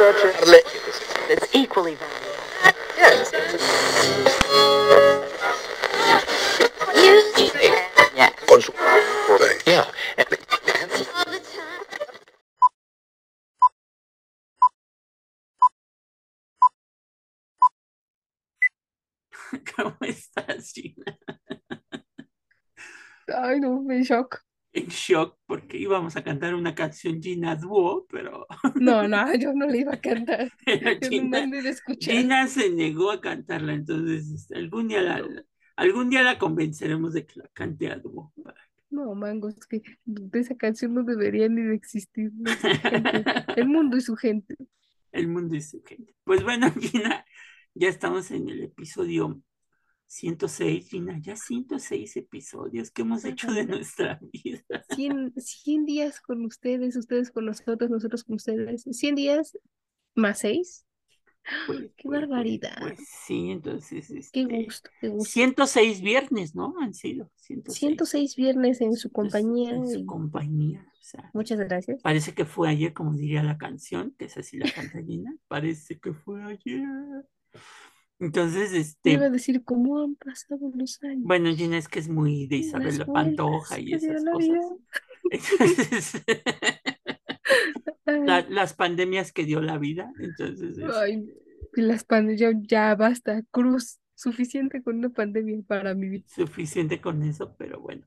that's equally valuable. Yes. Yeah. Yeah. ¿Cómo estás, Gina? Ay, no, me shock. Shock porque íbamos a cantar una canción Gina Duo, pero No, no, yo no le iba a cantar. Gina, se negó a cantarla, entonces este, algún día la, algún día la convenceremos de que la cante a dúo. No, mangos, que de esa canción no debería ni de existir. no. El mundo y su gente. El mundo y su gente. Pues bueno, Gina, ya estamos en el episodio 106, Gina, ya 106 episodios que hemos hecho de nuestra vida. 100, 100 días con ustedes, ustedes con nosotros, nosotros con ustedes. 100 días más 6. Pues, Qué pues, barbaridad. Pues, pues sí, entonces, Qué este, gusto, qué gusto. 106 viernes, ¿no? Han sido 106. 106 viernes en su Pues, compañía. En su compañía, o sea, Muchas gracias. parece que fue ayer, como diría la canción, que es así la canta Gina, parece que fue ayer. Entonces, Te iba a este, decir cómo han pasado los años. bueno, Gina es que es muy de Isabel la Pantoja y esas cosas. Entonces, Ay, la- las pandemias que dio la vida, entonces, ay, este, las pandemias, ya basta, cruz, suficiente con una pandemia para mi vida. suficiente con eso, pero bueno.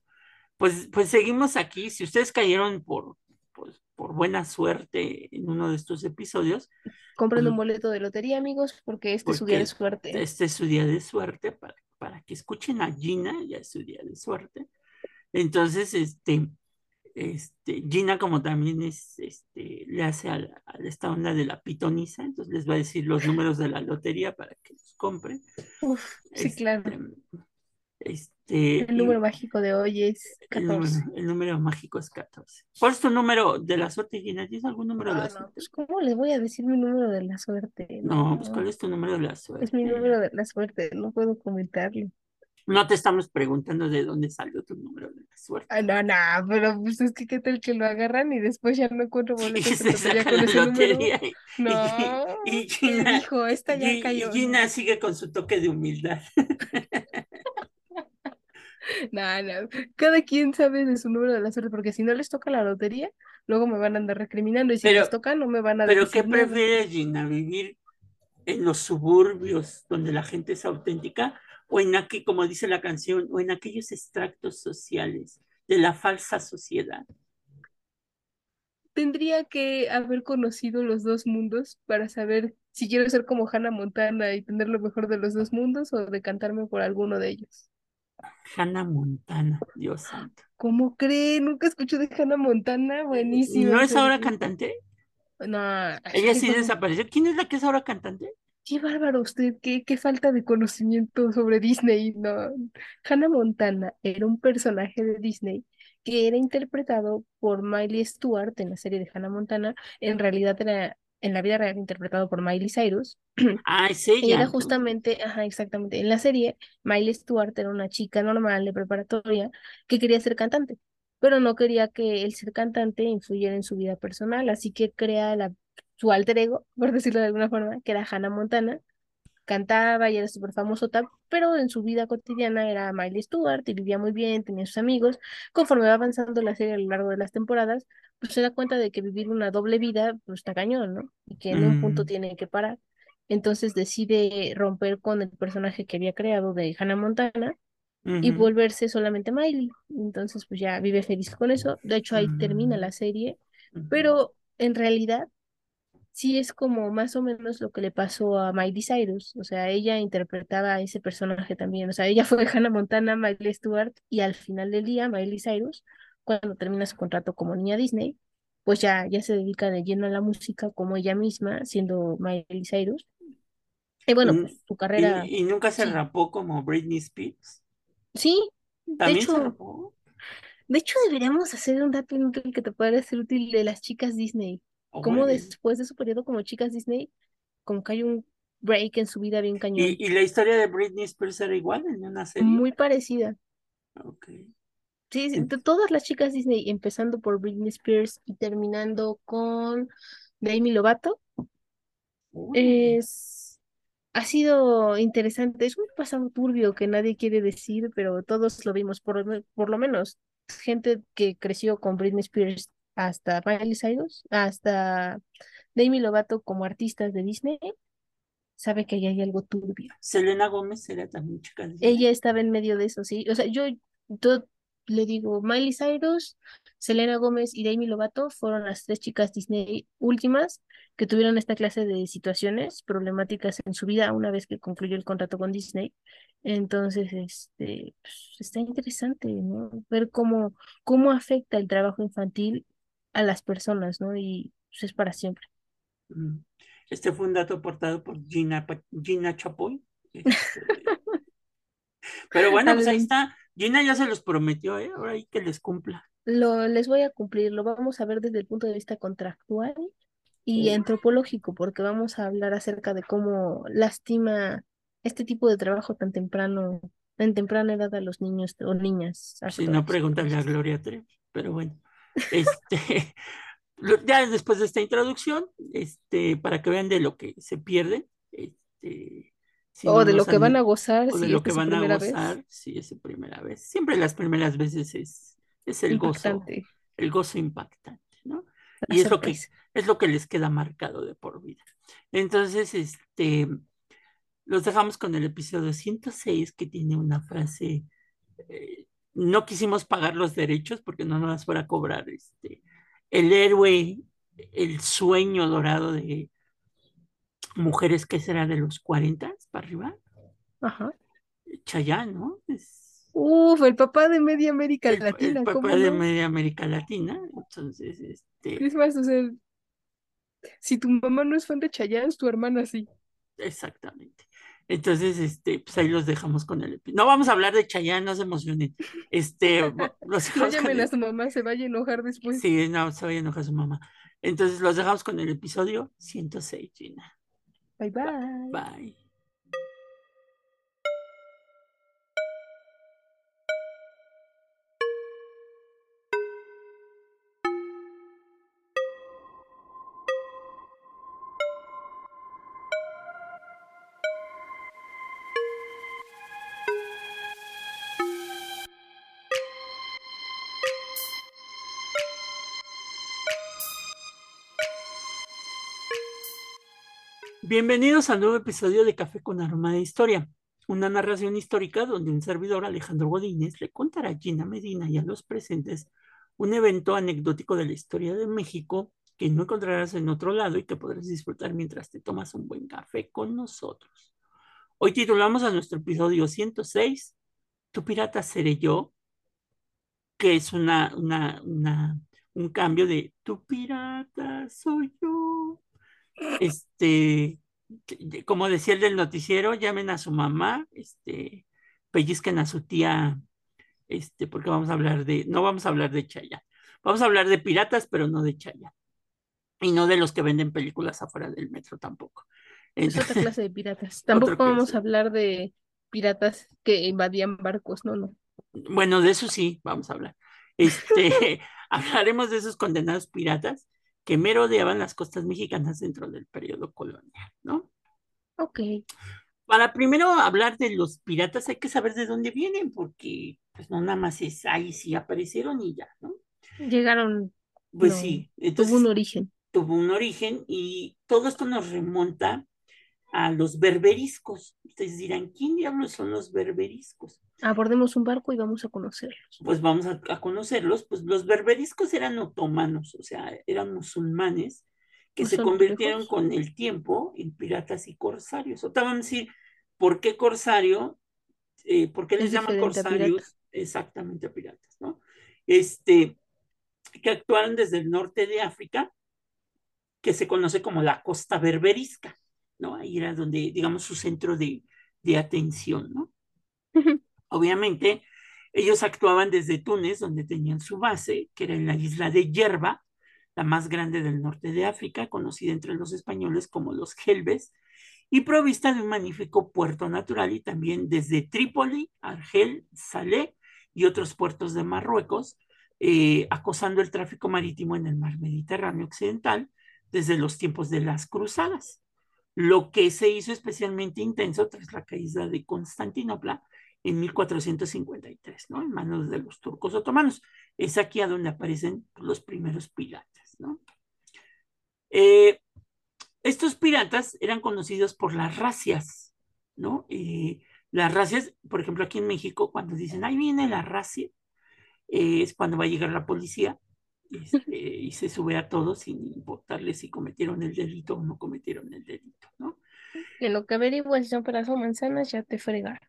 Pues, pues seguimos aquí. Si ustedes cayeron por, pues, por buena suerte en uno de estos episodios, Compren un boleto de lotería, amigos, porque este es su día de suerte. este es su día de suerte para, para que escuchen a Gina, ya es su día de suerte. Entonces, este, este, Gina, como también es, este, le hace a, la- a esta onda de la pitoniza, entonces les va a decir los números de la lotería para que los compren. Uf, sí, claro. Este, El número y mágico de hoy es el número, 14. el número mágico es 14. ¿Cuál es tu número de la suerte, Gina? ¿Tienes algún número de la Ah, no, suerte? pues ¿cómo le voy a decir mi número de la suerte? No, pues ¿cuál No, es tu número de la es mi suerte? número de la suerte, no puedo comentarlo. No te estamos preguntando de dónde salió tu número de la suerte. Ah, no, no, pero pues es que qué tal que lo agarran y después ya no encuentro Y boletos de se saca con ese número. y, No, y, y ¿qué Gina, dijo? Esta ya cayó. y Gina sigue con su toque de humildad. No, no. Cada quien sabe de su número de la suerte, porque si no les toca la lotería, luego me van a andar recriminando y si Pero- les toca no me van a Pero ¿qué prefieres, Gina? ¿Vivir en los suburbios donde la gente es auténtica o en aquel, como dice la canción, o en aquellos extractos sociales de la falsa sociedad? Tendría que haber conocido los dos mundos para saber si quiero ser como Hannah Montana y tener lo mejor de los dos mundos o decantarme por alguno de ellos. Hannah Montana, Dios santo. ¿Cómo cree? Nunca escucho de Hannah Montana, buenísima. ¿No es ahora cantante? No, Ella sí qué, desapareció. ¿Quién es la que es ahora cantante? qué bárbaro usted, qué, qué falta de conocimiento sobre Disney. No. Hannah Montana era un personaje de Disney que era interpretado por Miley Stewart en la serie de Hannah Montana. En realidad era en la vida real interpretado por Miley Cyrus. Ah, es ella. era justamente, ajá, exactamente. En la serie, Miley Stewart era una chica normal de preparatoria que quería ser cantante, pero no quería que el ser cantante influyera en su vida personal, así que crea la, su alter ego, por decirlo de alguna forma, que era Hannah Montana. Cantaba y era súper famosota, pero en su vida cotidiana era Miley Stewart y vivía muy bien, tenía sus amigos. Conforme va avanzando la serie a lo largo de las temporadas, pues se da cuenta de que vivir una doble vida, pues está cañón, ¿no? Y que en un punto Mm. tiene que parar. Entonces decide romper con el personaje que había creado de Hannah Montana y volverse solamente Miley. Entonces, pues ya vive feliz con eso. De hecho, ahí termina Mm. la serie. Pero en realidad, sí es como más o menos lo que le pasó a Miley Cyrus. O sea, ella interpretaba a ese personaje también. O sea, ella fue Hannah Montana, Miley Stewart, y al final del día, Miley Cyrus, cuando termina su contrato como niña Disney, pues ya, ya se dedica de lleno a la música como ella misma, siendo Miley Cyrus. Y bueno, Y- pues su carrera, ¿Y, y nunca se sí. rapó como Britney Spears? sí, de ¿También se hecho, rapó? de hecho deberíamos hacer un dato inútil que te pueda ser útil de las chicas Disney. Cómo Órale. después de su periodo como chicas Disney, como que hay un break en su vida bien cañón. ¿Y, y la historia de Britney Spears era igual en una serie? Muy parecida. Ok. Sí, de todas las chicas Disney, empezando por Britney Spears y terminando con Demi Lovato. Es, ha sido interesante. Es un pasado turbio que nadie quiere decir, pero todos lo vimos, por, por lo menos gente que creció con Britney Spears hasta Miley Cyrus, hasta Demi Lovato como artistas de Disney, sabe que ahí hay algo turbio. Selena Gómez era también chica de Ella estaba en medio de eso, sí. O sea, yo, yo le digo, Miley Cyrus, Selena Gómez y Demi Lovato fueron las tres chicas Disney últimas que tuvieron esta clase de situaciones problemáticas en su vida una vez que concluyó el contrato con Disney. Entonces, este, pues, está interesante, ¿no? Ver cómo, cómo afecta el trabajo infantil a las personas, ¿no? Y pues, es para siempre. Mm. Este fue un dato aportado por Gina, Gina Chapoy. Este, pero bueno, pues ahí está. Gina ya se los prometió, ¿eh? Ahora hay que les cumpla. Lo, les voy a cumplir, lo vamos a ver desde el punto de vista contractual y Uf, antropológico, porque vamos a hablar acerca de cómo lastima este tipo de trabajo tan temprano, en temprana edad a los niños o niñas si no, pregúntale a Gloria Trevi. Pero bueno, este, ya después de esta introducción, este, para que vean de lo que se pierde, este, si o no de lo que van a gozar o de si lo que es su van a vez, gozar, si es su primera vez. Siempre las primeras veces es, es el gozo, impactante, el gozo impactante, ¿no? la Y es lo que, es lo que les queda marcado de por vida. Entonces, este, los dejamos con el episodio 106 que tiene una frase, eh, no quisimos pagar los derechos porque no nos fuera a cobrar este, el héroe, el sueño dorado de mujeres que será de los 40 para arriba, Ajá. Chayanne, ¿no? Es Uf, el papá de media América el, el Latina, papá ¿cómo de no? media América Latina, entonces, este, Es más, o sea, si tu mamá no es fan de Chayanne, tu hermana sí. exactamente. Entonces, este, pues ahí los dejamos con el episodio. No vamos a hablar de Chayanne, no se emocionen. Este, los No llamen a su mamá, se vaya a enojar después. Sí, no, se vaya a enojar su mamá. Entonces los dejamos con el episodio 106, Gina. Bye bye. Bye. Bienvenidos al nuevo episodio de Café con Aroma de Historia, una narración histórica donde un servidor, Alejandro Godínez, le contará a Gina Medina y a los presentes un evento anecdótico de la historia de México que no encontrarás en otro lado y que podrás disfrutar mientras te tomas un buen café con nosotros. Hoy titulamos a nuestro episodio 106, Tu pirata seré yo, que es una, un cambio de Tu pirata soy yo. Este, como decía el del noticiero, llamen a su mamá, este, pellizquen a su tía, este, porque vamos a hablar de, no vamos a hablar de Chayanne, vamos a hablar de piratas, pero no de Chayanne, y no de los que venden películas afuera del metro tampoco. Es otra clase de piratas. Tampoco vamos a hablar de piratas que invadían barcos, no, no. Bueno, de eso sí, vamos a hablar. Este, hablaremos de esos condenados piratas que merodeaban las costas mexicanas dentro del periodo colonial, ¿no? Ok. Para primero hablar de los piratas hay que saber de dónde vienen, porque pues no nada más es ahí sí aparecieron y ya, ¿no? Llegaron, Pues no, sí, tuvo un origen. tuvo un origen y todo esto nos remonta a los berberiscos. Ustedes dirán, ¿quién diablos son los berberiscos? Abordemos un barco y vamos a conocerlos. Pues vamos a, a conocerlos. Pues los berberiscos eran otomanos, o sea, eran musulmanes que ¿No se convirtieron con el tiempo en piratas y corsarios. O te vamos a decir, ¿por qué corsario? Eh, ¿por qué les Es llaman a corsarios? Exactamente a piratas, ¿no? Este, que actuaron desde el norte de África, que se conoce como la costa berberisca, ¿no? Ahí era donde, digamos, su centro de, de atención, ¿no? Obviamente, ellos actuaban desde Túnez, donde tenían su base, que era en la isla de Yerba, la más grande del norte de África, conocida entre los españoles como los Gelbes, y provista de un magnífico puerto natural y también desde Trípoli, Argel, Salé y otros puertos de Marruecos, eh, acosando el tráfico marítimo en el mar Mediterráneo occidental desde los tiempos de las cruzadas. Lo que se hizo especialmente intenso tras la caída de Constantinopla en 1453, ¿no? En manos de los turcos otomanos. Es aquí a donde aparecen los primeros piratas, ¿no? Eh, estos piratas eran conocidos por las racias, ¿no? Eh, las racias, por ejemplo, aquí en México, cuando dicen, ahí viene la racia, eh, es cuando va a llegar la policía este, y se sube a todos sin importarles si cometieron el delito o no cometieron el delito, ¿no? En lo que averiguas son para o manzanas, ya te fregaron.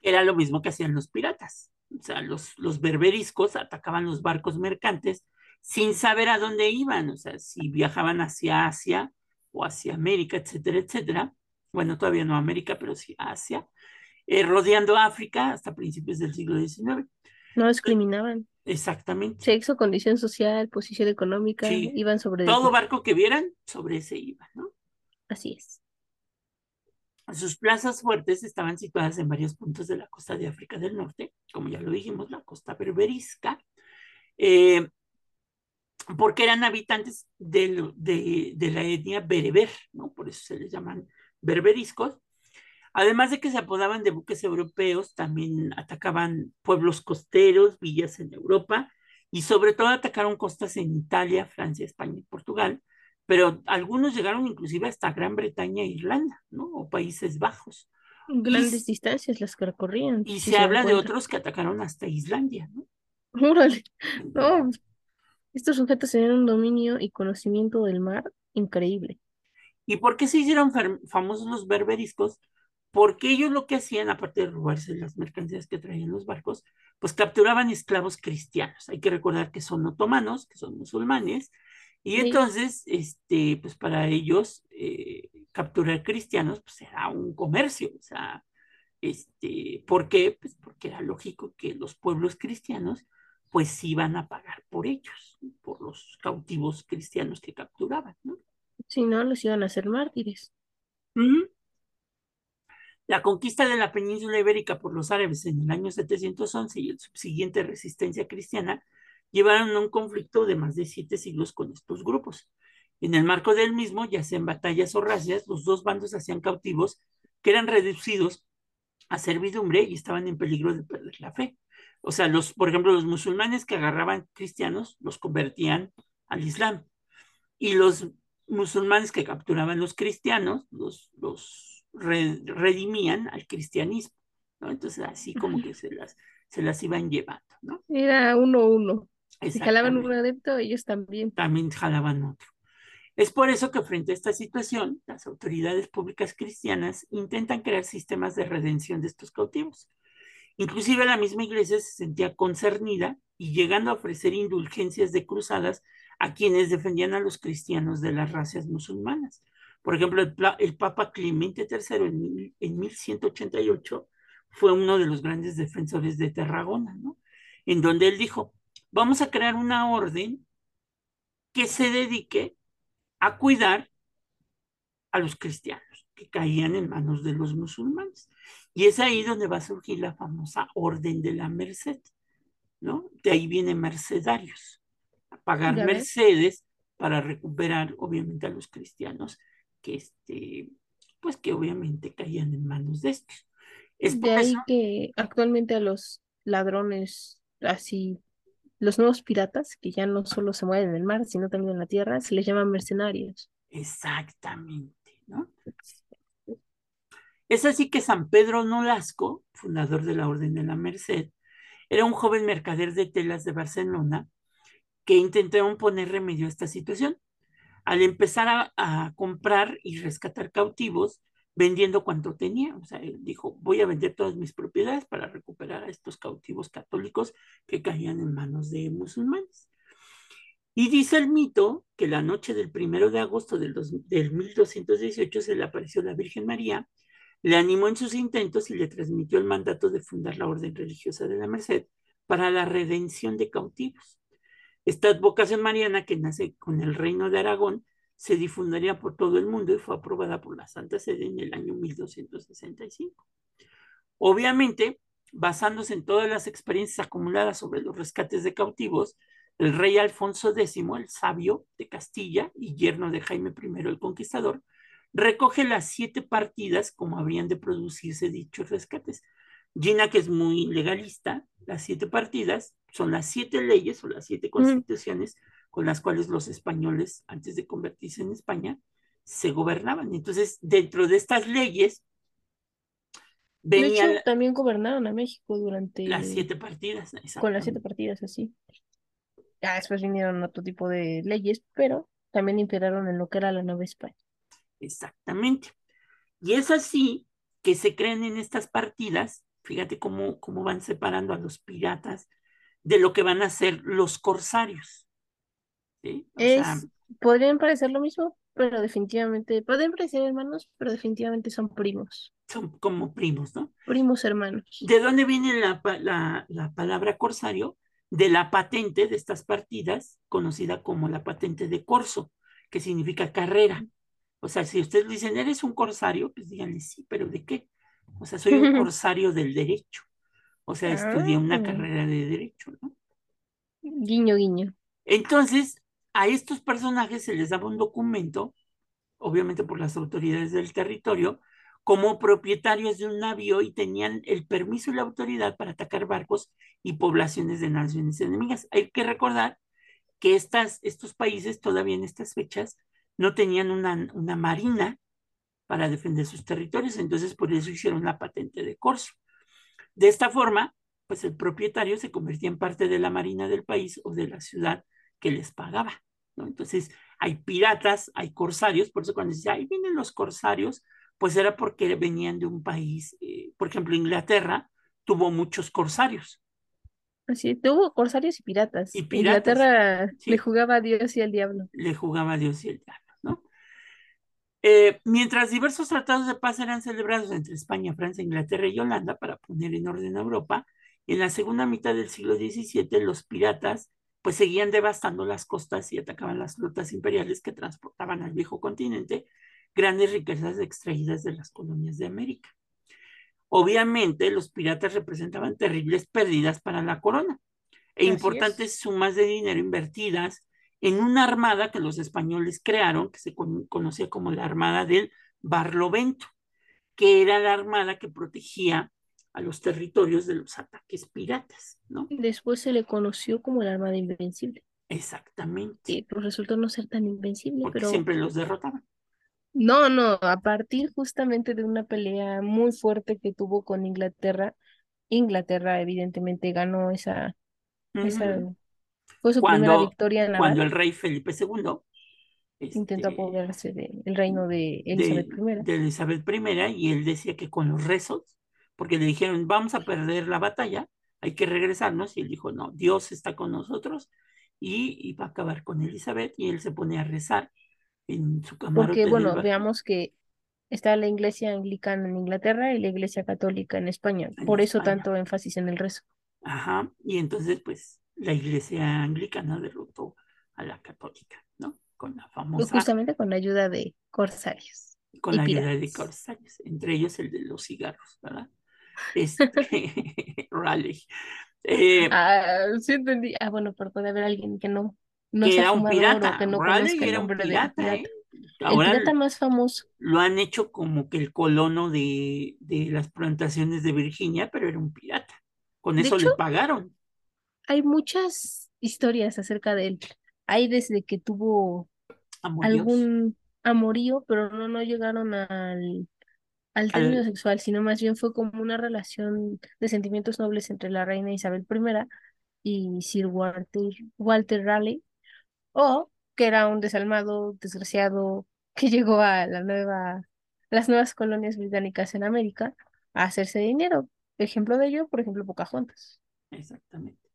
Era lo mismo que hacían los piratas. O sea, los, los berberiscos atacaban los barcos mercantes sin saber a dónde iban, o sea, si viajaban hacia Asia o hacia América, etcétera, etcétera. Bueno, todavía no América, pero sí Asia, eh, rodeando África hasta principios del siglo XIX. No discriminaban. Exactamente. Sexo, condición social, posición económica, Sí. iban sobre Todo barco que vieran, sobre ese iba, ¿no? Así es. Sus plazas fuertes estaban situadas en varios puntos de la costa de África del Norte, como ya lo dijimos, la costa berberisca, eh, porque eran habitantes de, de, de, la etnia bereber, ¿no? Por eso se les llaman berberiscos. Además de que se apodaban de buques europeos, también atacaban pueblos costeros, villas en Europa, y sobre todo atacaron costas en Italia, Francia, España y Portugal, pero algunos llegaron inclusive hasta Gran Bretaña e Irlanda, ¿no? O Países Bajos. Grandes y, distancias las que recorrían. Y si se, se habla de otros que atacaron hasta Islandia, ¿no? Órale. No, estos sujetos tenían un dominio y conocimiento del mar increíble. ¿Y por qué se hicieron famosos los berberiscos? Porque ellos lo que hacían, aparte de robarse las mercancías que traían los barcos, pues capturaban esclavos cristianos. Hay que recordar que son otomanos, que son musulmanes, y sí. entonces, este, pues para ellos, eh, capturar cristianos, pues era un comercio, o sea, este, ¿por qué? Pues porque era lógico que los pueblos cristianos, pues iban a pagar por ellos, por los cautivos cristianos que capturaban, ¿no? Si no, los iban a hacer mártires. Uh -huh. La conquista de la península ibérica por los árabes en el año 711 y el subsiguiente resistencia cristiana llevaron a un conflicto de más de siete siglos con estos grupos. En el marco del mismo, ya sea en batallas o racias, los dos bandos hacían cautivos que eran reducidos a servidumbre y estaban en peligro de perder la fe. O sea, los, por ejemplo, los musulmanes que agarraban cristianos los convertían al Islam. Y los musulmanes que capturaban los cristianos los, los redimían al cristianismo. ¿no? Entonces, así como que se las, se las iban llevando. ¿no? Era uno a uno. Si jalaban un adepto, ellos también. También jalaban otro. Es por eso que frente a esta situación, las autoridades públicas cristianas intentan crear sistemas de redención de estos cautivos. Inclusive la misma iglesia se sentía concernida y llegando a ofrecer indulgencias de cruzadas a quienes defendían a los cristianos de las razas musulmanas. Por ejemplo, el, el Papa Clemente III en, en 1188 fue uno de los grandes defensores de Tarragona, ¿no? En donde él dijo, vamos a crear una orden que se dedique a cuidar a los cristianos que caían en manos de los musulmanes. Y es ahí donde va a surgir la famosa Orden de la Merced, ¿no? De ahí viene mercedarios, a pagar mercedes para recuperar, obviamente, a los cristianos que, este, pues, que obviamente caían en manos de estos. Es de ahí eso... que actualmente a los ladrones así los nuevos piratas, que ya no solo se mueven en el mar, sino también en la tierra, se les llaman mercenarios. Exactamente, ¿no? Es así que San Pedro Nolasco, fundador de la Orden de la Merced, era un joven mercader de telas de Barcelona que intentaron poner remedio a esta situación. Al empezar a, comprar y rescatar cautivos, vendiendo cuanto tenía. O sea, él dijo, voy a vender todas mis propiedades para recuperar a estos cautivos católicos que caían en manos de musulmanes. Y dice el mito que la noche del primero de agosto del, dos, del 1218 se le apareció la Virgen María, le animó en sus intentos y le transmitió el mandato de fundar la Orden Religiosa de la Merced para la redención de cautivos. Esta advocación mariana que nace con el reino de Aragón se difundiría por todo el mundo y fue aprobada por la Santa Sede en el año 1265. Obviamente, basándose en todas las experiencias acumuladas sobre los rescates de cautivos, el rey Alfonso X, el sabio de Castilla y yerno de Jaime I el Conquistador, recoge las siete partidas como habrían de producirse dichos rescates. Gina, que es muy legalista, las siete partidas son las siete leyes o las siete constituciones con las cuales los españoles, antes de convertirse en España, se gobernaban. Entonces, dentro de estas leyes, venían... también gobernaron a México durante... Las siete partidas. Con las siete partidas, así. Ya después vinieron otro tipo de leyes, pero también imperaron en lo que era la Nueva España. Exactamente. Y es así que se creen en estas partidas, fíjate cómo, cómo van separando a los piratas de lo que van a ser los corsarios. es, podrían parecer lo mismo, pero definitivamente, pueden parecer hermanos, pero definitivamente son primos. Son como primos, ¿no? Primos hermanos. ¿De dónde viene la, la, la palabra corsario? De la patente de estas partidas, conocida como la patente de corso, que significa carrera. O sea, si ustedes dicen, eres un corsario, pues díganle, sí, pero ¿de qué? O sea, soy un corsario del derecho. O sea, estudié una ah. carrera de derecho, ¿no? Guiño, guiño. Entonces, a estos personajes se les daba un documento, obviamente por las autoridades del territorio, como propietarios de un navío y tenían el permiso y la autoridad para atacar barcos y poblaciones de naciones enemigas. Hay que recordar que estas, estos países todavía en estas fechas no tenían una, una marina para defender sus territorios, entonces por eso hicieron la patente de corso. De esta forma, pues el propietario se convertía en parte de la marina del país o de la ciudad que les pagaba, ¿no? Entonces, hay piratas, hay corsarios, por eso cuando se dice, ahí vienen los corsarios, pues era porque venían de un país, eh, por ejemplo, Inglaterra tuvo muchos corsarios. Así, tuvo corsarios y piratas. Y Inglaterra le jugaba a Dios y al diablo. Le jugaba a Dios y al diablo. Eh, mientras diversos tratados de paz eran celebrados entre España, Francia, Inglaterra y Holanda para poner en orden a Europa, en la segunda mitad del siglo XVII los piratas pues seguían devastando las costas y atacaban las flotas imperiales que transportaban al viejo continente grandes riquezas extraídas de las colonias de América. Obviamente los piratas representaban terribles pérdidas para la corona e importantes sumas de dinero invertidas en una armada que los españoles crearon, que se conocía como la Armada del Barlovento, que era la armada que protegía a los territorios de los ataques piratas, ¿no? Después se le conoció como la Armada Invencible. Exactamente. Y pues resultó no ser tan invencible, Porque pero... siempre los derrotaban. No, no, a partir justamente de una pelea muy fuerte que tuvo con Inglaterra, Inglaterra evidentemente ganó esa, esa fue su cuando, primera victoria naval. Cuando el rey Felipe II intentó este, apoderarse del reino de Elizabeth I. De Elizabeth I, y él decía que con los rezos, porque le dijeron, vamos a perder la batalla, hay que regresarnos, y él dijo, no, Dios está con nosotros, y, va a acabar con Elizabeth, y él se pone a rezar en su camarote. Porque, bueno, veamos que está la iglesia anglicana en Inglaterra y la iglesia católica en España, por eso tanto énfasis en el rezo. Ajá, y entonces, pues, la iglesia anglicana derrotó a la católica, ¿no? Con la famosa... Justamente con la ayuda de corsarios. Con la ayuda de corsarios, entre ellos el de los cigarros, ¿verdad? Este, Raleigh. Eh, ah, sí entendí. Ah, bueno, pero puede haber alguien que no, no que era un pirata. que no Raleigh era un pirata, ¿eh? Ahora el pirata más famoso. Lo han hecho como que el colono de, de las plantaciones de Virginia, pero era un pirata. Con eso le pagaron hay muchas historias acerca de él. Hay desde que tuvo algún amorío, pero no, no llegaron al, al término sexual, sino más bien fue como una relación de sentimientos nobles entre la reina Isabel I y Sir Walter, Walter Raleigh, o que era un desalmado, desgraciado, que llegó a la nueva, las nuevas colonias británicas en América a hacerse dinero. Ejemplo de ello, por ejemplo, Pocahontas. Exactamente.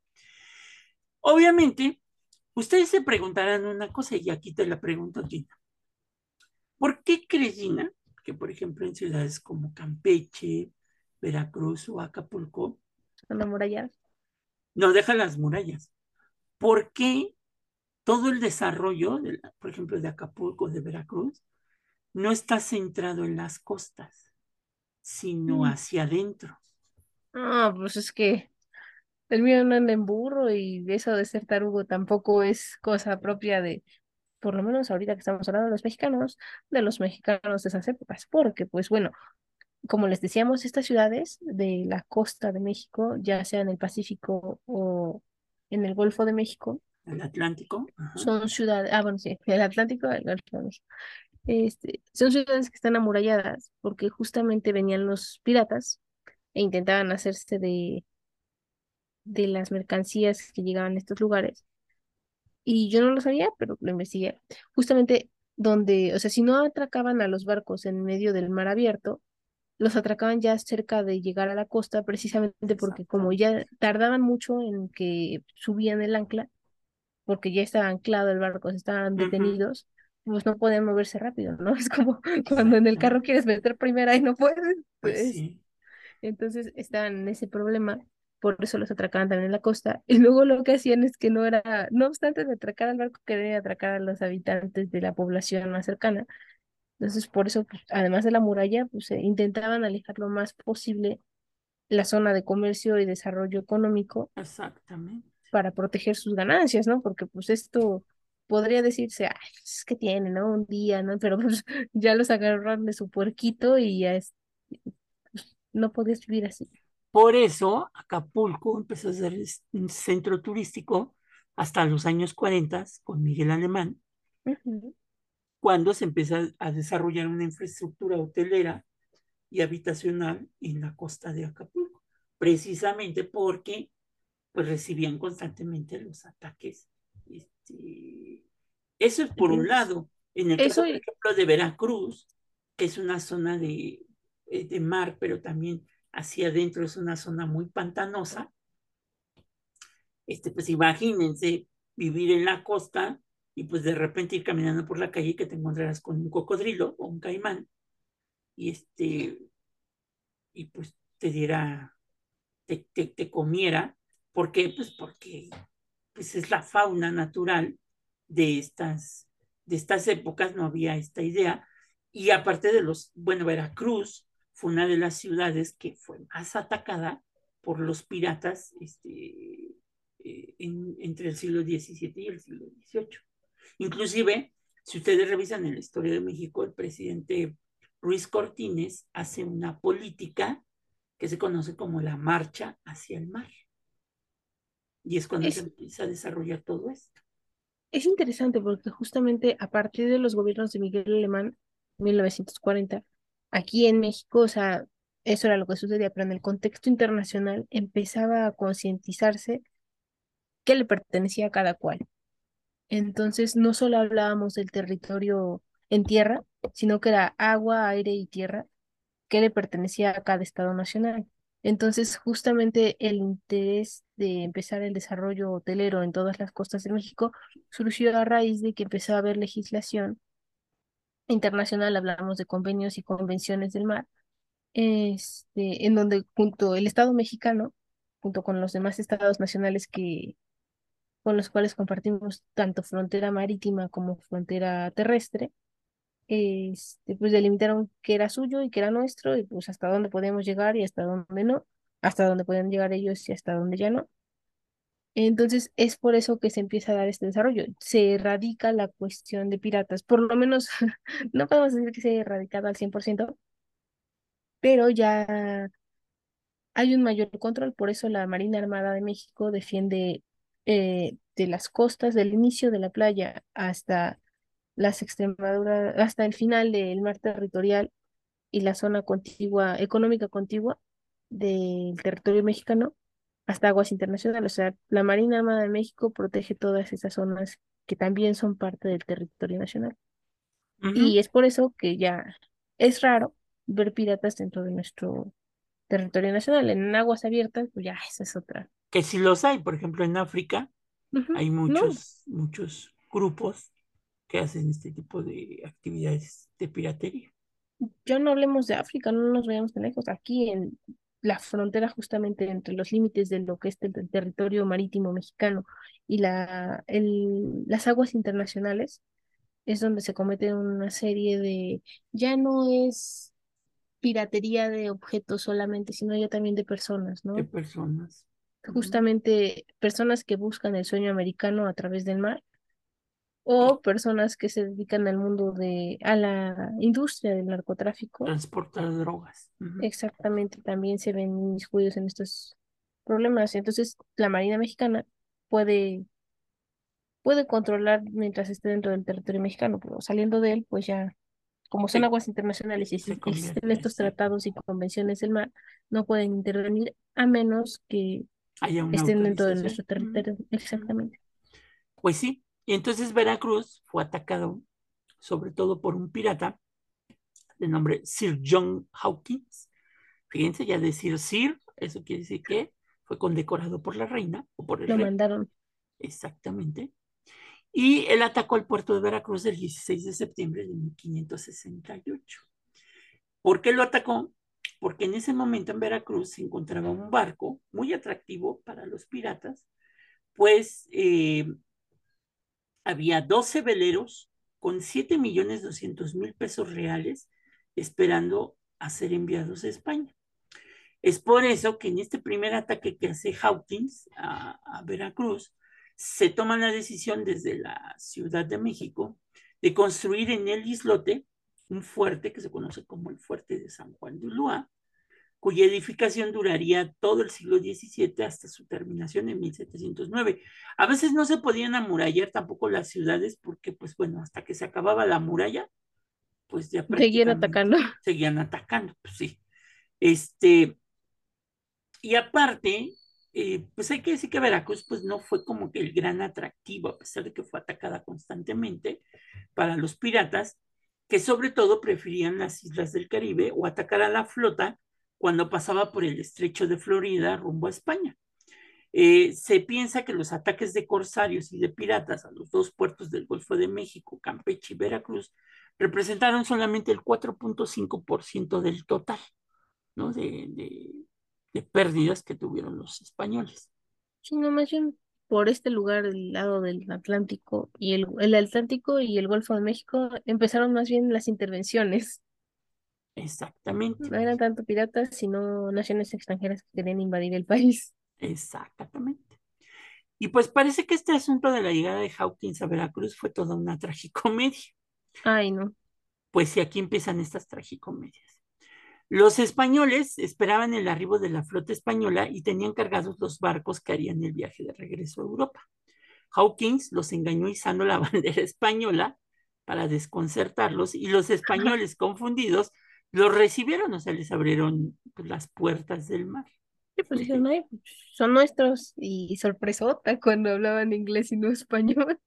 Obviamente, ustedes se preguntarán una cosa y aquí te la pregunto, Gina. ¿Por qué crees, Gina, que por ejemplo en ciudades como Campeche, Veracruz o Acapulco... ¿Son las murallas? No, deja las murallas. ¿Por qué todo el desarrollo, de por ejemplo, de Acapulco, de Veracruz, no está centrado en las costas, sino mm. hacia adentro? Ah, pues es que el mío no anda en burro y eso de ser tarugo tampoco es cosa propia de, por lo menos ahorita que estamos hablando de los mexicanos, de los mexicanos de esas épocas, porque pues bueno, como les decíamos, estas ciudades de la costa de México, ya sea en el Pacífico o en el Golfo de México, El Atlántico. ajá. son ciudades, ah, bueno, sí, el Atlántico, el Golfo de México. Este, son ciudades que están amuralladas porque justamente venían los piratas e intentaban hacerse de, de las mercancías que llegaban a estos lugares. Y yo no lo sabía, pero lo investigué. Justamente donde, o sea, si no atracaban a los barcos en medio del mar abierto, los atracaban ya cerca de llegar a la costa, precisamente porque como ya tardaban mucho en que subían el ancla, porque ya estaba anclado el barco, estaban Ujú. detenidos, pues no podían moverse rápido, ¿no? Es como cuando en el carro quieres meter primera y no puedes, Pues pues sí. entonces estaban en ese problema, por eso los atracaban también en la costa. Y luego lo que hacían es que no era, no obstante de atracar al barco, querían atracar a los habitantes de la población más cercana. Entonces, por eso, pues, además de la muralla, pues eh, intentaban alejar lo más posible la zona de comercio y desarrollo económico Exactamente. para proteger sus ganancias, ¿no? Porque pues esto podría decirse, ay, es que tiene, ¿no? Un día, ¿no? Pero pues ya los agarraron de su puerquito y ya es, pues, no podías vivir así. Por eso Acapulco empezó a ser un centro turístico hasta los años 40 con Miguel Alemán, cuando se empieza a desarrollar una infraestructura hotelera y habitacional en la costa de Acapulco, precisamente porque pues recibían constantemente los ataques. Este, eso es por un lado. En el Eso caso, por ejemplo, de Veracruz, que es una zona de, eh, de mar, pero también hacia adentro es una zona muy pantanosa, este, pues imagínense vivir en la costa y pues de repente ir caminando por la calle que te encontraras con un cocodrilo o un caimán. Y este y pues te diera te, te, te comiera. ¿por qué? pues porque pues es la fauna natural de estas de estas épocas no había esta idea. Y aparte de los bueno Veracruz fue una de las ciudades que fue más atacada por los piratas este, eh, en, entre el siglo XVII y el siglo XVIII. Inclusive, si ustedes revisan en la historia de México, el presidente Ruiz Cortines hace una política que se conoce como la marcha hacia el mar. Y es cuando es, se empieza a desarrollar todo esto. es interesante porque justamente a partir de los gobiernos de Miguel Alemán, 1940, aquí en México, o sea, eso era lo que sucedía, pero en el contexto internacional empezaba a concientizarse qué le pertenecía a cada cual. Entonces, no solo hablábamos del territorio en tierra, sino que era agua, aire y tierra que le pertenecía a cada Estado nacional. Entonces, justamente el interés de empezar el desarrollo hotelero en todas las costas de México surgió a raíz de que empezó a haber legislación internacional, hablamos de convenios y convenciones del mar, este, en donde junto el Estado mexicano, junto con los demás estados nacionales que con los cuales compartimos tanto frontera marítima como frontera terrestre, este, pues delimitaron qué era suyo y qué era nuestro, y pues hasta dónde podíamos llegar y hasta dónde no, hasta dónde podían llegar ellos y hasta dónde ya no. Entonces es por eso que se empieza a dar este desarrollo. Se erradica la cuestión de piratas, por lo menos no podemos decir que se ha erradicado al 100%, pero ya hay un mayor control, por eso la Marina Armada de México defiende eh, de las costas, del inicio de la playa hasta las Extremaduras, hasta el final del mar territorial y la zona contigua, económica contigua del territorio mexicano hasta aguas internacionales. O sea, la Marina Armada de México protege todas esas zonas que también son parte del territorio nacional. Uh -huh. Y es por eso que ya es raro ver piratas dentro de nuestro territorio nacional. En aguas abiertas, pues ya esa es otra. Que si los hay, por ejemplo, en África Uh -huh. hay muchos, no. muchos grupos que hacen este tipo de actividades de piratería. Ya no hablemos de África, no nos vayamos tan lejos. Aquí en la frontera justamente entre los límites de lo que es el territorio marítimo mexicano y la, el, las aguas internacionales, es donde se cometen una serie de, ya no es piratería de objetos solamente, sino ya también de personas, ¿no? De personas. Justamente personas que buscan el sueño americano a través del mar O personas que se dedican al mundo de, a la industria del narcotráfico. Transportar drogas. Exactamente, también se ven inmiscuidos en estos problemas. Entonces, la Marina Mexicana puede, puede controlar mientras esté dentro del territorio mexicano, pero saliendo de él, pues ya, como son Sí, aguas internacionales y existen estos tratados y convenciones del mar, no pueden intervenir a menos que estén dentro de nuestro territorio. Exactamente. Pues sí, y entonces Veracruz fue atacado sobre todo por un pirata de nombre Sir John Hawkins. Fíjense, ya decir Sir, eso quiere decir que fue condecorado por la reina o por el Lo rey, mandaron. exactamente. Y él atacó el puerto de Veracruz el 16 de septiembre de 1568. ¿Por qué lo atacó? Porque en ese momento en Veracruz se encontraba un barco muy atractivo para los piratas, pues eh, había 12 veleros con 7 millones 200 mil pesos reales esperando a ser enviados a España. Es por eso que en este primer ataque que hace Hawkins a, a Veracruz, se toma la decisión desde la Ciudad de México de construir en el islote un fuerte que se conoce como el Fuerte de San Juan de Ulúa, cuya edificación duraría todo el siglo XVII hasta su terminación en 1709. A veces no se podían amurallar tampoco las ciudades porque, pues bueno, hasta que se acababa la muralla, pues ya Seguían atacando. seguían atacando, pues sí. Este, y aparte, eh, pues hay que decir que Veracruz pues no fue como que el gran atractivo, a pesar de que fue atacada constantemente para los piratas, que sobre todo preferían las islas del Caribe o atacar a la flota cuando pasaba por el estrecho de Florida rumbo a España. Eh, se piensa que los ataques de corsarios y de piratas a los dos puertos del Golfo de México, Campeche y Veracruz, representaron solamente el 4.5% del total de, de, pérdidas que tuvieron los españoles. Sí, no, más bien por este lugar, el lado del Atlántico y el Atlántico y el Golfo de México, empezaron más bien las intervenciones. Exactamente. No eran tanto piratas, sino naciones extranjeras que querían invadir el país. Exactamente. Y pues parece que este asunto de la llegada de Hawkins a Veracruz fue toda una tragicomedia. Ay, no. Pues sí, aquí empiezan estas tragicomedias. Los españoles esperaban el arribo de la flota española y tenían cargados los barcos que harían el viaje de regreso a Europa. Hawkins los engañó izando la bandera española para desconcertarlos y los españoles confundidos los recibieron, o sea, les abrieron pues, las puertas del mar. Sí, pues dijeron, ay, son nuestros y sorpresota cuando hablaban inglés y no español.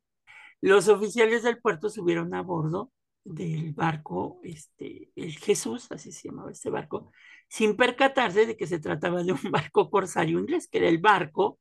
Los oficiales del puerto subieron a bordo del barco, este, el Jesús, así se llamaba este barco, sin percatarse de que se trataba de un barco corsario inglés, que era el barco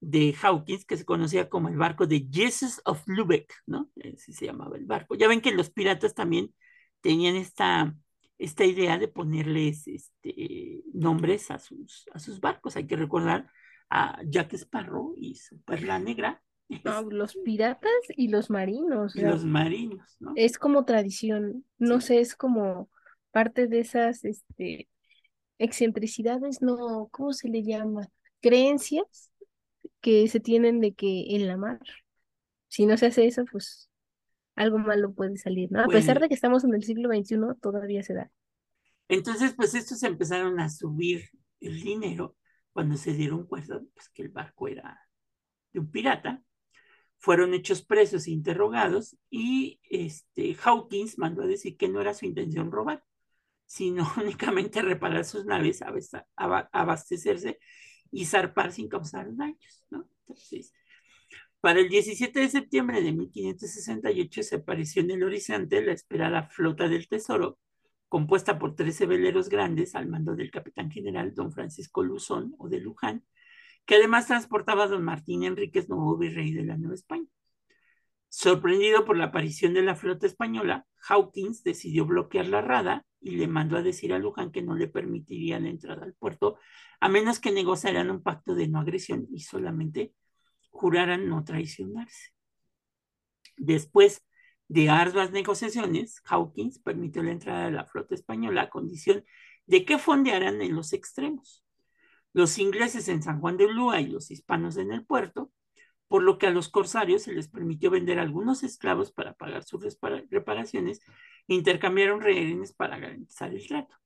de Hawkins, que se conocía como el barco de Jesus of Lubeck, ¿no? Así se llamaba el barco. Ya ven que los piratas también tenían esta, esta idea de ponerles este, nombres a sus, a sus barcos. Hay que recordar a Jack Sparrow y su perla negra, no, los piratas y los marinos. Y los marinos, ¿no? Es como tradición, no sí. sé, es como parte de esas este, excentricidades, no, ¿cómo se le llama? Creencias que se tienen de que en la mar, si no se hace eso, pues algo malo puede salir, ¿no? A Puede. pesar de que estamos en el siglo XXI, todavía se da. Entonces, pues estos empezaron a subir el dinero cuando se dieron cuenta pues, que el barco era de un pirata fueron hechos presos e interrogados y este, Hawkins mandó a decir que no era su intención robar, sino únicamente reparar sus naves, abastecerse y zarpar sin causar daños. ¿no? Entonces, para el 17 de septiembre de 1568 se apareció en el horizonte la esperada flota del Tesoro, compuesta por 13 veleros grandes al mando del capitán general don Francisco Luzón o de Luján, que además transportaba a don Martín Enríquez, nuevo virrey de la Nueva España. Sorprendido por la aparición de la flota española, Hawkins decidió bloquear la rada y le mandó a decir a Luján que no le permitiría la entrada al puerto a menos que negociaran un pacto de no agresión y solamente juraran no traicionarse. Después de arduas negociaciones, Hawkins permitió la entrada de la flota española a condición de que fondearan en los extremos los ingleses en San Juan de Ulúa y los hispanos en el puerto, por lo que a los corsarios se les permitió vender algunos esclavos para pagar sus reparaciones e intercambiaron rehenes para garantizar el trato.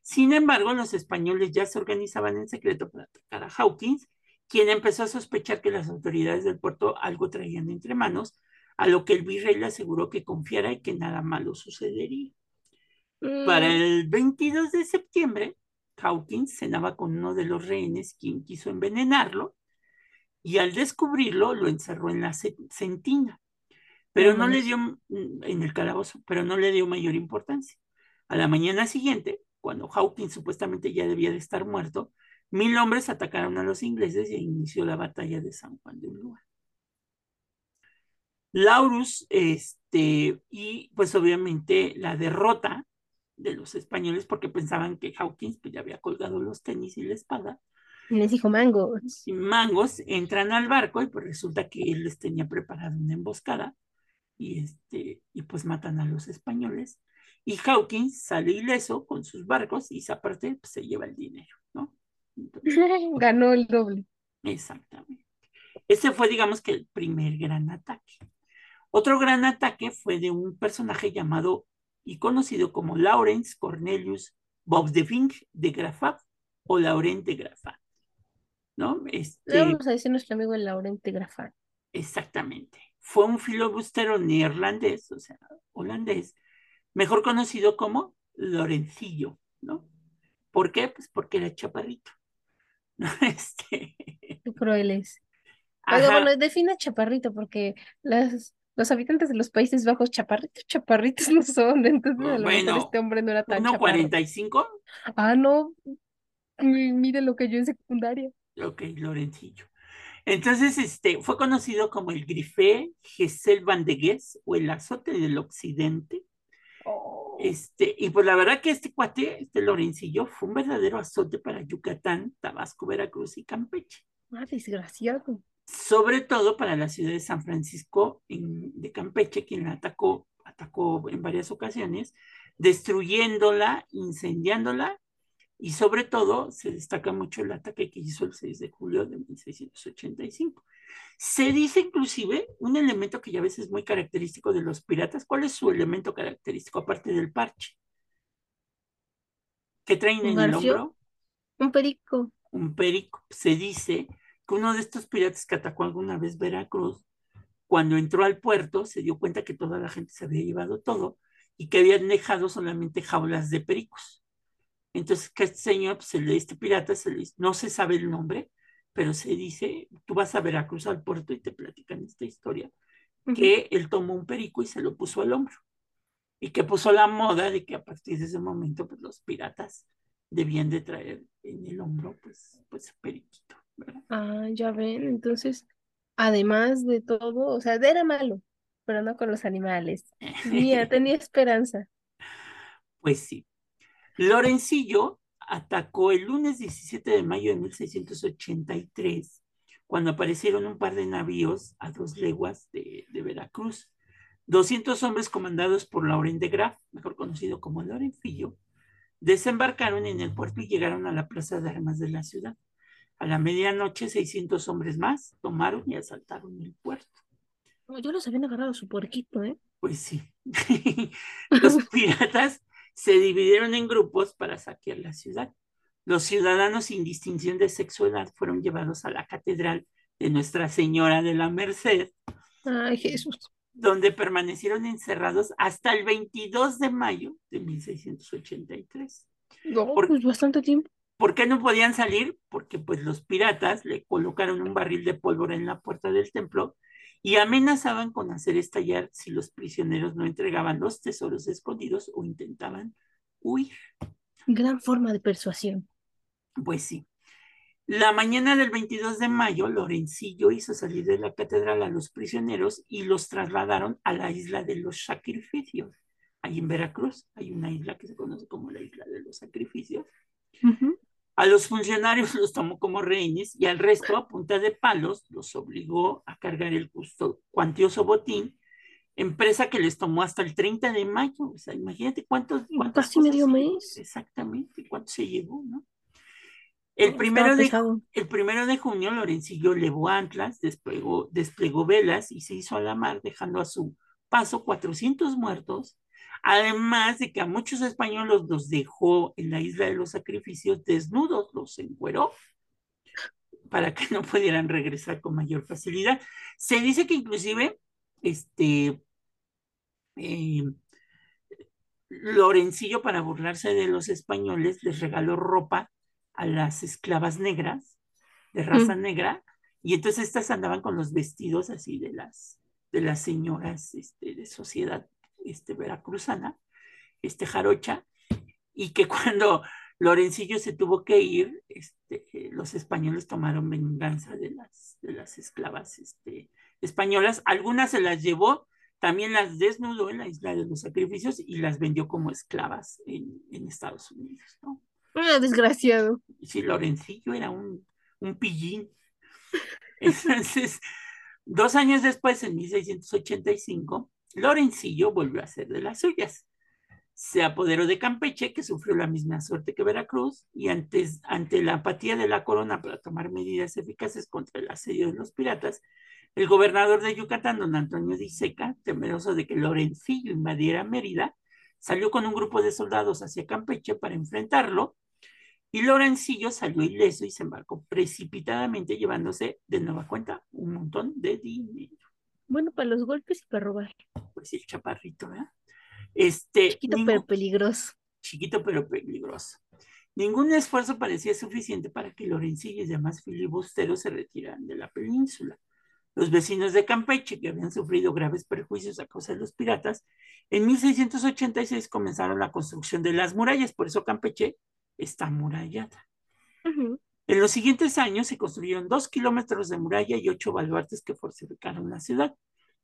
Sin embargo, los españoles ya se organizaban en secreto para atacar a Hawkins, quien empezó a sospechar que las autoridades del puerto algo traían entre manos, a lo que el virrey le aseguró que confiara y que nada malo sucedería. Para Mm, el 22 de septiembre, Hawkins cenaba con uno de los rehenes, quien quiso envenenarlo, y al descubrirlo lo encerró en la centina, pero no le dio mm, en el calabozo, pero no le dio mayor importancia. A la mañana siguiente, cuando Hawkins supuestamente ya debía de estar muerto, mil hombres atacaron a los ingleses y inició la batalla de San Juan de Ulúa. Laurus, este, y pues obviamente la derrota de los españoles porque pensaban que Hawkins pues, ya había colgado los tenis y la espada. Les dijo mangos. Y mangos entran al barco y pues resulta que él les tenía preparada una emboscada y, este, y pues matan a los españoles. Y Hawkins sale ileso con sus barcos y aparte pues, se lleva el dinero, ¿no? Ganó el doble. Exactamente. Ese fue, digamos que, el primer gran ataque. Otro gran ataque fue de un personaje llamado y conocido como Lawrence Cornelius Bobdevink de Grafat o Laurent de Grafat. ¿No? Este, vamos a decir nuestro amigo el Laurent de Grafat. Exactamente. Fue un filobustero neerlandés, o sea, holandés, mejor conocido como Lorencillo, ¿no? ¿Por qué? Pues porque era chaparrito. ¿No? Este... Qué crueles. Pero bueno, define chaparrito, porque las, los habitantes de los Países Bajos chaparritos, chaparritos no son, entonces a lo bueno, mejor este hombre no era tan ¿1.45? Ah, no, mire lo que yo en secundaria. Ok, Lorencillo. Entonces, este, fue conocido como el Grifé Gesell Van de Guess, o el azote del occidente. Oh. Este, y pues la verdad que este cuate, este Lorencillo, fue un verdadero azote para Yucatán, Tabasco, Veracruz y Campeche. Ah, desgraciado. Sobre todo para la ciudad de San Francisco en, de Campeche, quien la atacó, atacó en varias ocasiones, destruyéndola, incendiándola y sobre todo se destaca mucho el ataque que hizo el 6 de julio de 1685. Se dice inclusive un elemento que ya a veces es muy característico de los piratas. ¿Cuál es su elemento característico aparte del parche? ¿Qué traen en el hombro? Un perico. Un perico. Se dice que uno de estos piratas que atacó alguna vez Veracruz, cuando entró al puerto, se dio cuenta que toda la gente se había llevado todo y que habían dejado solamente jaulas de pericos. Entonces, que este señor, pues, el este pirata, se le, no se sabe el nombre, pero se dice, tú vas a Veracruz al puerto y te platican esta historia, uh -huh. que él tomó un perico y se lo puso al hombro. Y que puso la moda de que a partir de ese momento, pues los piratas debían de traer en el hombro, pues, pues periquito, ¿verdad? Ah, ya ven, entonces, además de todo, o sea, era malo, pero no con los animales. Tenía, tenía esperanza. Pues sí. Lorencillo atacó el lunes 17 de mayo de 1683, cuando aparecieron un par de navíos a dos leguas de, de Veracruz. 200 hombres comandados por Lauren de Graf, mejor conocido como Lorencillo, desembarcaron en el puerto y llegaron a la plaza de armas de la ciudad. A la medianoche, 600 hombres más tomaron y asaltaron el puerto. Yo los habían agarrado su puerquito, ¿eh? Pues sí. los piratas se dividieron en grupos para saquear la ciudad. Los ciudadanos sin distinción de edad fueron llevados a la catedral de Nuestra Señora de la Merced. Ay, Jesús. Donde permanecieron encerrados hasta el 22 de mayo de 1683. No, Por, pues bastante tiempo. ¿Por qué no podían salir? Porque pues los piratas le colocaron un barril de pólvora en la puerta del templo y amenazaban con hacer estallar si los prisioneros no entregaban los tesoros escondidos o intentaban huir. Gran forma de persuasión. Pues sí. La mañana del 22 de mayo, Lorencillo hizo salir de la catedral a los prisioneros y los trasladaron a la isla de los sacrificios. Ahí en Veracruz hay una isla que se conoce como la isla de los sacrificios. Uh -huh. A los funcionarios los tomó como rehenes y al resto, a punta de palos, los obligó a cargar el cuantioso botín, empresa que les tomó hasta el 30 de mayo. O sea, imagínate cuántos. Casi medio mes. Exactamente, cuánto se llevó, ¿no? El primero, de, el primero de junio, Lorencillo levó anclas, desplegó, desplegó velas y se hizo a la mar, dejando a su paso 400 muertos, además de que a muchos españoles los dejó en la isla de los sacrificios desnudos, los encueró para que no pudieran regresar con mayor facilidad. Se dice que inclusive, este, eh, Lorencillo, para burlarse de los españoles, les regaló ropa a las esclavas negras, de raza Mm. negra, y entonces estas andaban con los vestidos así de las, de las señoras este, de sociedad este, veracruzana, este, jarocha, y que cuando Lorencillo se tuvo que ir, este, los españoles tomaron venganza de las, de las esclavas este, españolas, algunas se las llevó, también las desnudó en la isla de los sacrificios y las vendió como esclavas en, en Estados Unidos, ¿no? Ah, desgraciado. Sí, Lorencillo era un, un pillín. Entonces, dos años después, en 1685, Lorencillo volvió a hacer de las suyas. Se apoderó de Campeche, que sufrió la misma suerte que Veracruz, y antes, ante la apatía de la corona para tomar medidas eficaces contra el asedio de los piratas, el gobernador de Yucatán, don Antonio Diseca, temeroso de que Lorencillo invadiera Mérida, salió con un grupo de soldados hacia Campeche para enfrentarlo, y Lorencillo salió ileso y se embarcó precipitadamente, llevándose de nueva cuenta un montón de dinero. Bueno, para los golpes y para robar. Pues el chaparrito, ¿verdad? Este, Chiquito ningún- pero peligroso. chiquito pero peligroso. Ningún esfuerzo parecía suficiente para que Lorencillo y demás filibusteros se retiraran de la península. Los vecinos de Campeche, que habían sufrido graves perjuicios a causa de los piratas, en 1686 comenzaron la construcción de las murallas, por eso Campeche está amurallada. En los siguientes años se construyeron dos kilómetros de muralla y ocho baluartes que fortificaron la ciudad.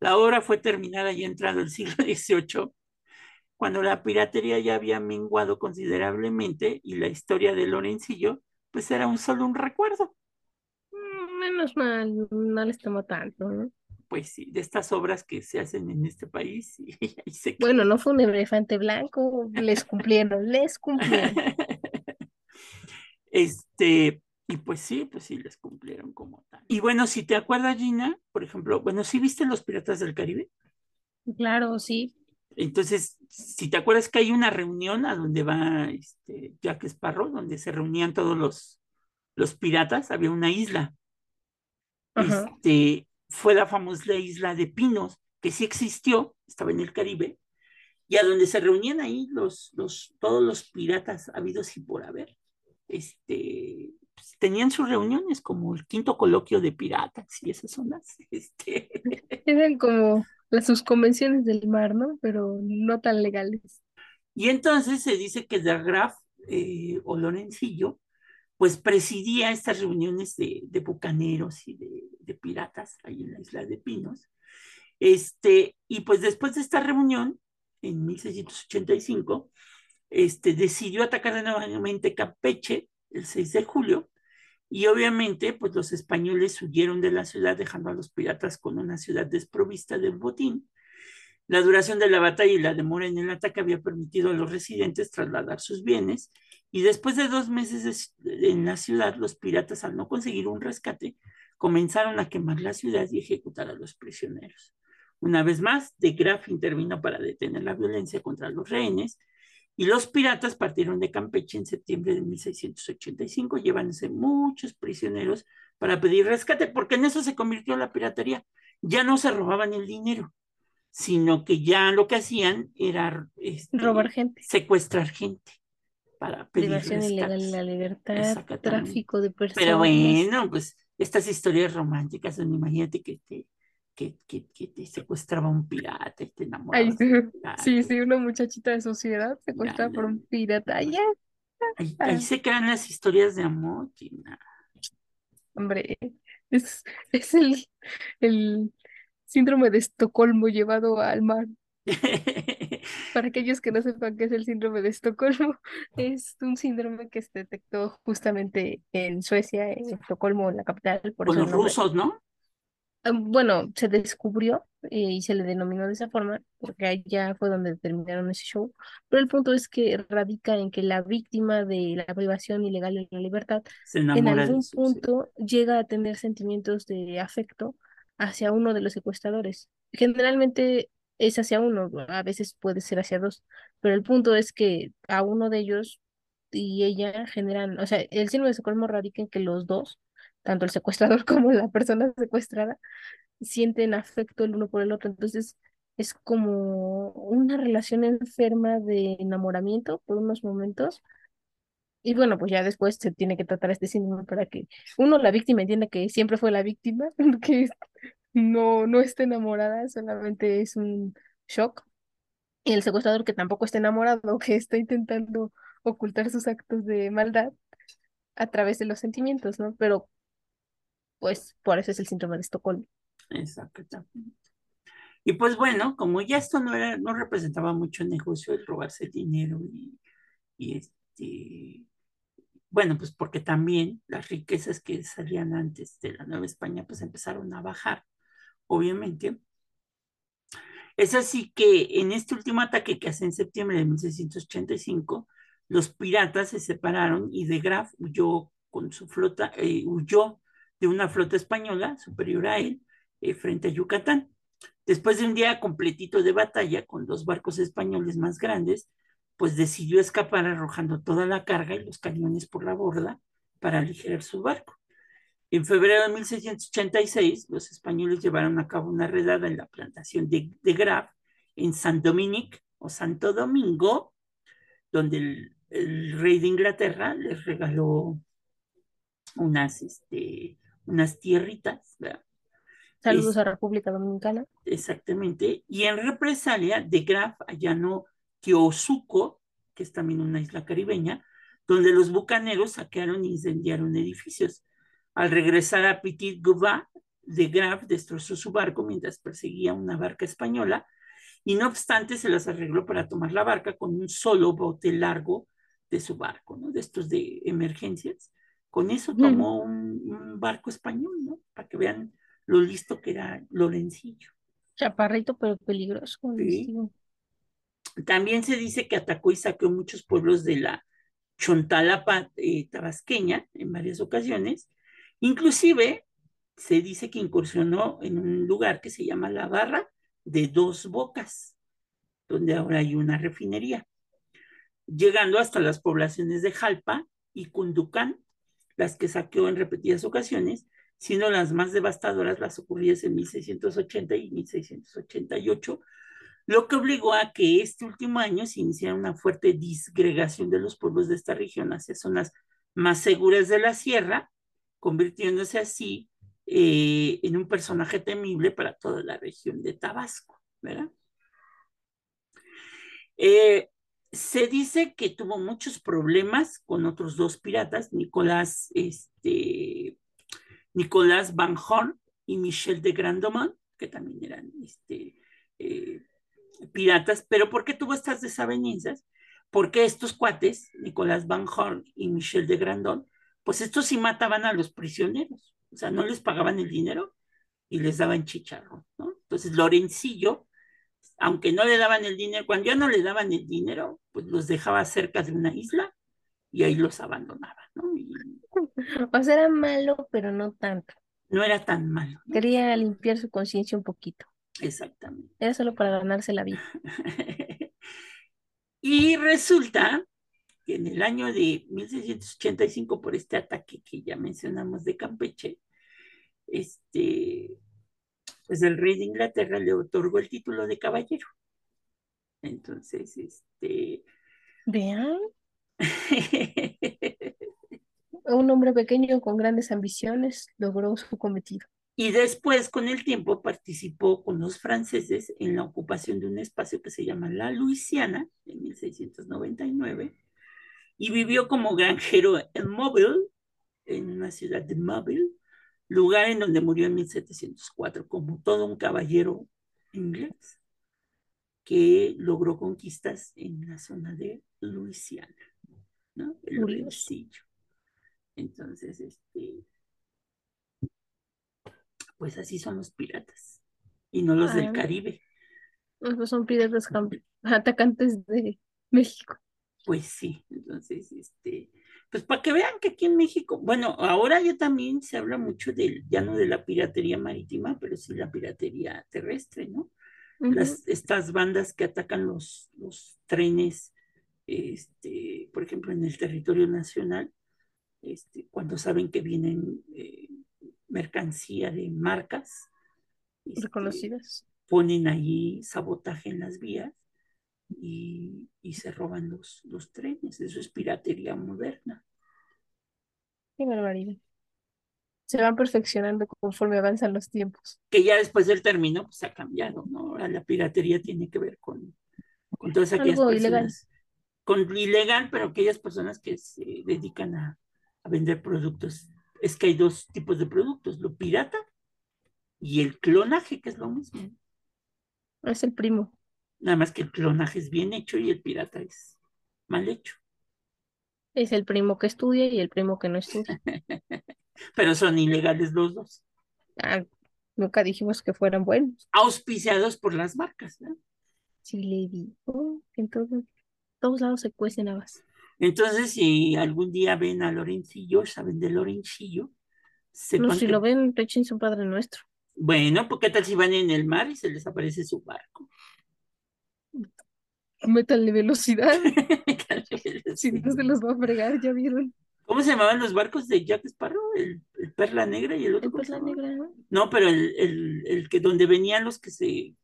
La obra fue terminada ya entrado el siglo XVIII, cuando la piratería ya había menguado considerablemente y la historia de Lorencillo pues era un solo un recuerdo. Mm, Menos mal, no les tomó tanto, ¿no? Pues sí, de estas obras que se hacen en este país y ahí se Bueno, no fue un elefante blanco, les cumplieron, les cumplieron. Este, y pues sí, pues sí, les cumplieron como tal. Y bueno, si te acuerdas, Gina, por ejemplo, bueno, ¿sí viste Los Piratas del Caribe? Claro, sí. Entonces, si te acuerdas que hay una reunión a donde va este, Jack Sparrow, donde se reunían todos los, los piratas, había una isla. Ajá. Este, fue la famosa isla de Pinos, que sí existió, estaba en el Caribe, y a donde se reunían ahí los, los, todos los piratas habidos y por haber. Este, pues, tenían sus reuniones como el quinto coloquio de piratas y esas son las, este, Eran como las sus convenciones del mar, ¿no? Pero no tan legales. Y entonces se dice que de Graf eh, o Lorencillo, pues presidía estas reuniones de, de bucaneros y de, de, piratas ahí en la isla de Pinos. Este, y pues después de esta reunión, en 1685, este, decidió atacar nuevamente Campeche el 6 de julio, y obviamente, pues los españoles huyeron de la ciudad, dejando a los piratas con una ciudad desprovista del botín. La duración de la batalla y la demora en el ataque había permitido a los residentes trasladar sus bienes y después de dos meses en la ciudad, los piratas, al no conseguir un rescate, comenzaron a quemar la ciudad y ejecutar a los prisioneros. Una vez más, de Graaf intervino para detener la violencia contra los rehenes y los piratas partieron de Campeche en septiembre de 1685, llevándose muchos prisioneros para pedir rescate, porque en eso se convirtió la piratería. Ya no se robaban el dinero, sino que ya lo que hacían era este, robar gente, secuestrar gente para pedir privación ilegal la libertad, tráfico de personas. Pero bueno, pues estas historias románticas, imagínate que te, que, que, que te secuestraba un pirata y te enamoraba. Ay, sí, sí, una muchachita de sociedad secuestrada por un pirata. Ay, ahí, ahí, se crean las historias de amor, Gina. Hombre, es, es el, el síndrome de Estocolmo llevado al mar. Para aquellos que no sepan qué es el síndrome de Estocolmo, es un síndrome que se detectó justamente en Suecia, en Estocolmo, la capital. Por Con los rusos, ¿no? Ah, Bueno, se descubrió eh, y se le denominó de esa forma, porque allá fue donde terminaron ese show. Pero el punto es que radica en que la víctima de la privación ilegal de la libertad en algún su... sí. punto llega a tener sentimientos de afecto hacia uno de los secuestradores. Generalmente es hacia uno, a veces puede ser hacia dos, pero el punto es que a uno de ellos y ella generan, o sea, el síndrome de Estocolmo radica en que los dos, tanto el secuestrador como la persona secuestrada, sienten afecto el uno por el otro. Entonces, es como una relación enferma de enamoramiento por unos momentos. Y bueno, pues ya después se tiene que tratar este síndrome para que uno, la víctima, entienda que siempre fue la víctima, que no, no está enamorada, solamente es un shock. Y el secuestrador que tampoco está enamorado, que está intentando ocultar sus actos de maldad a través de los sentimientos, ¿no? Pero pues por eso es el síndrome de Estocolmo. Exactamente. Y pues bueno, como ya esto no era, no representaba mucho negocio el robarse dinero y, y este, bueno, pues porque también las riquezas que salían antes de la Nueva España pues empezaron a bajar, obviamente. Es así que en este último ataque que hace en septiembre de 1685, los piratas se separaron y de Graaf huyó con su flota, eh, huyó de una flota española superior a él eh, frente a Yucatán. Después de un día completito de batalla con dos barcos españoles más grandes, pues decidió escapar arrojando toda la carga y los cañones por la borda para aligerar su barco. En febrero de 1686, los españoles llevaron a cabo una redada en la plantación de, de Graf en San Dominic o Santo Domingo, donde el, el rey de Inglaterra les regaló unas, este, unas tierritas, ¿verdad? Saludos Es- a República Dominicana. Exactamente. Y en represalia, de Graf allanó Kiosuco, que es también una isla caribeña, donde los bucaneros saquearon e incendiaron edificios. Al regresar a Petit Goubin, de Graf destrozó su barco mientras perseguía una barca española y no obstante se las arregló para tomar la barca con un solo bote largo de su barco, ¿no? De estos de emergencias. Con eso tomó un, un barco español, ¿no? Para que vean lo listo que era Lorencillo. Chaparrito pero peligroso. Sí. También se dice que atacó y saqueó muchos pueblos de la Chontalapa eh, tabasqueña en varias ocasiones. Inclusive se dice que incursionó en un lugar que se llama la Barra de Dos Bocas, donde ahora hay una refinería, llegando hasta las poblaciones de Jalpa y Cunducán, las que saqueó en repetidas ocasiones, siendo las más devastadoras las ocurridas en 1680 y 1688, lo que obligó a que este último año se iniciara una fuerte disgregación de los pueblos de esta región hacia zonas más seguras de la sierra, convirtiéndose así eh, en un personaje temible para toda la región de Tabasco, ¿verdad? Eh, se dice que tuvo muchos problemas con otros dos piratas, Nicolás, este, Nicolás Van Horn y Michel de Grandemont, que también eran este, eh, piratas, pero ¿por qué tuvo estas desavenencias? Porque estos cuates, Nicolás Van Horn y Michel de Grandon, pues estos sí mataban a los prisioneros, o sea, no les pagaban el dinero y les daban chicharro. Entonces Lorencillo, aunque no le daban el dinero, cuando ya no le daban el dinero, pues los dejaba cerca de una isla y ahí los abandonaba, ¿no? Y O sea, era malo, pero no tanto. no era tan malo, ¿no? Quería limpiar su conciencia un poquito. Exactamente. Era solo para ganarse la vida. y resulta que en el año de 1685, por este ataque que ya mencionamos de Campeche, este, pues el rey de Inglaterra le otorgó el título de caballero. Entonces, este, Vean, un hombre pequeño con grandes ambiciones logró su cometido. y después con el tiempo participó con los franceses en la ocupación de un espacio que se llama la Luisiana en 1699 y vivió como granjero en Mobile, en una ciudad de Mobile, lugar en donde murió en 1704 como todo un caballero inglés que logró conquistas en la zona de Luisiana, ¿no? El. Lorencillo. Entonces, este, pues así son los piratas. Y no los del. Caribe. Pues son piratas atacantes de México. Pues sí, entonces, este, pues para que vean que aquí en México, bueno, ahora ya también se habla mucho del, ya no de la piratería marítima, pero sí la piratería terrestre, ¿no? Las, estas bandas que atacan los, los trenes, este, por ejemplo, en el territorio nacional, este, cuando saben que vienen eh, mercancía de marcas, este, Reconocidas. ponen allí sabotaje en las vías y, y se roban los, los trenes. Eso es piratería moderna. Qué barbaridad. Se van perfeccionando conforme avanzan los tiempos. Que ya después del término pues ha cambiado, ¿no? Ahora la piratería tiene que ver con, con todas aquellas Algo ilegal. personas, con ilegal, pero aquellas personas que se dedican a, a vender productos. Es que hay dos tipos de productos, lo pirata y el clonaje, que es lo mismo. Es el primo. Nada más que el clonaje es bien hecho y el pirata es mal hecho. Es el primo que estudia y el primo que no estudia. Pero son ilegales los dos. Ah, nunca dijimos que fueran buenos. Auspiciados por las marcas, ¿no? Sí, le digo. En todo- todos lados se cuecen habas. Entonces, si algún día ven a Lorencillo, saben de Lorencillo, No, sepan si que- lo ven, échense un Padre Nuestro. Bueno, qué tal si van en el mar y se les aparece su barco. Métanle velocidad. Si no se los va a fregar, ya vieron. ¿Cómo se llamaban los barcos de Jack Sparrow? El, el Perla Negra y el otro. El ¿cómo se Perla? Negra. ¿no? No, pero el, el, el que donde venían los que se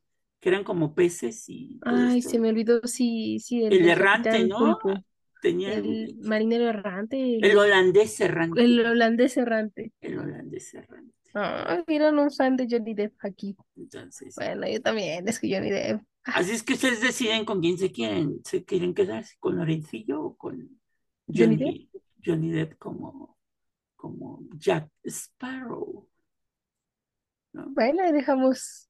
que eran como peces y Ay, esto. se me olvidó, sí, sí, el, errante, ¿no? Pulpo. Tenían El marinero errante, el holandés errante. el holandés errante. El holandés errante. Ah, vieron un fan de Johnny Depp aquí. Entonces, Bueno, yo también, es que Johnny Depp. así es que ustedes deciden con quién se quieren, se quieren quedarse, con Lorencillo o con Johnny Johnny, Johnny Depp como, como Jack Sparrow. ¿no? Bueno, ahí dejamos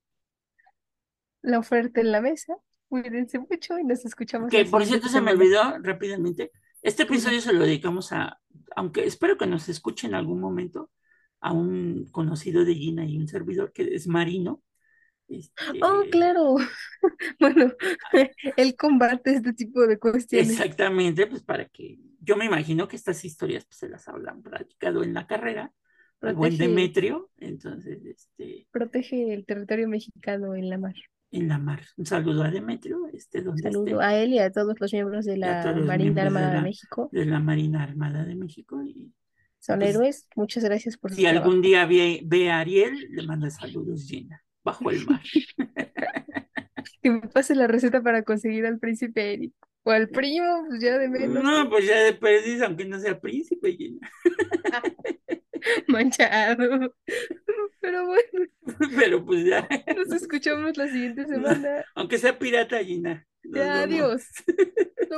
la oferta en la mesa. Cuídense mucho y nos escuchamos. Que por cierto se me olvidó rápidamente. Este episodio se lo dedicamos a, aunque espero que nos escuche en algún momento, a un conocido de Gina y un servidor que es Marino. Este, Oh, claro. Bueno, él combate este tipo de cuestiones. Exactamente, pues para que yo me imagino que estas historias pues, se las habrán practicado en la carrera, el buen Protege, Demetrio, entonces, este, protege el territorio mexicano en la mar. en la mar. Un saludo a Demetrio, este, donde Saludo esté, a él y a todos los miembros de la Marina de Armada de la, México. de la Marina Armada de México. Y Son pues, héroes. Muchas gracias por su si trabajo. algún día ve, ve a Ariel, le manda saludos Gina, bajo el mar. Que me pase la receta para conseguir al príncipe Eric. O al primo, pues ya de menos. No, pues ya de perdiz, aunque no sea príncipe, Gina. Manchado. Pero bueno, Pero pues ya, nos escuchamos la siguiente semana. aunque sea pirata, Gina. Nos Ya, vemos. adiós.